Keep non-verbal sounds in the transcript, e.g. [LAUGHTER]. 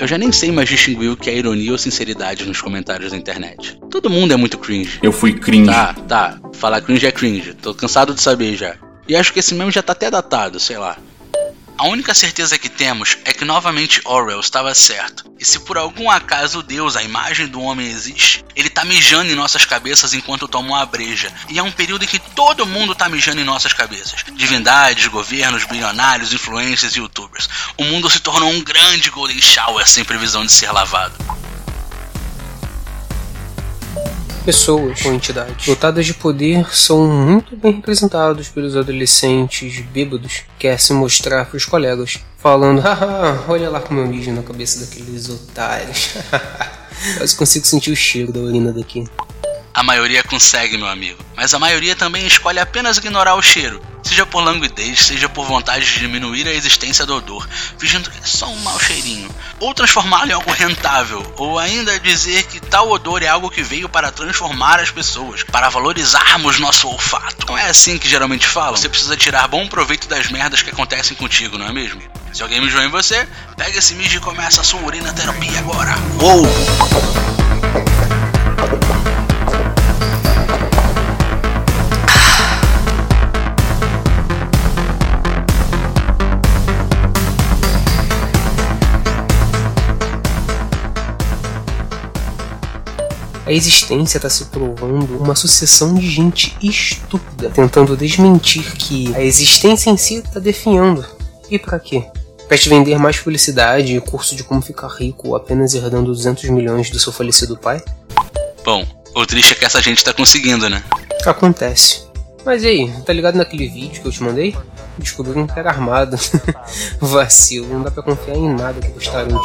Eu já nem sei mais distinguir o que é ironia ou sinceridade nos comentários da internet. Todo mundo é muito cringe. Eu fui cringe. Tá, tá. Falar cringe é cringe. Tô cansado de saber já. E acho que esse meme já tá até datado, sei lá. A única certeza que temos é que novamente Orwell estava certo. E se por algum acaso Deus, a imagem do homem, existe, ele tá mijando em nossas cabeças enquanto toma uma breja. E é um período em que todo mundo tá mijando em nossas cabeças. Divindades, governos, bilionários, influencers e youtubers. O mundo se tornou um grande golden shower sem previsão de ser lavado. Pessoas ou entidades dotadas de poder são muito bem representados pelos adolescentes bêbados que querem se mostrar para os colegas, falando: haha, olha lá como eu mijo na cabeça daqueles otários. [LAUGHS] Quase consigo sentir o cheiro da urina daqui. A maioria consegue, meu amigo, mas a maioria também escolhe apenas ignorar o cheiro, seja por languidez, seja por vontade de diminuir a existência do odor, fingindo que é só um mau cheirinho, ou transformá-lo em algo rentável, ou ainda dizer que tal odor é algo que veio para transformar as pessoas, para valorizarmos nosso olfato. Não é assim que geralmente falam? Você precisa tirar bom proveito das merdas que acontecem contigo, não é mesmo? Se alguém mijou em você, pega esse mijo e começa a sua urina terapia agora. Uou! A existência está se provando uma sucessão de gente estúpida tentando desmentir que a existência em si está definhando. E para quê? Para te vender mais publicidade e curso de como ficar rico apenas herdando 200 milhões do seu falecido pai? Bom, o triste é que essa gente tá conseguindo, né? Acontece. Mas e aí, tá ligado naquele vídeo que eu te mandei? Descobriram que era armado. [LAUGHS] Vacilo, não dá pra confiar em nada que postaram.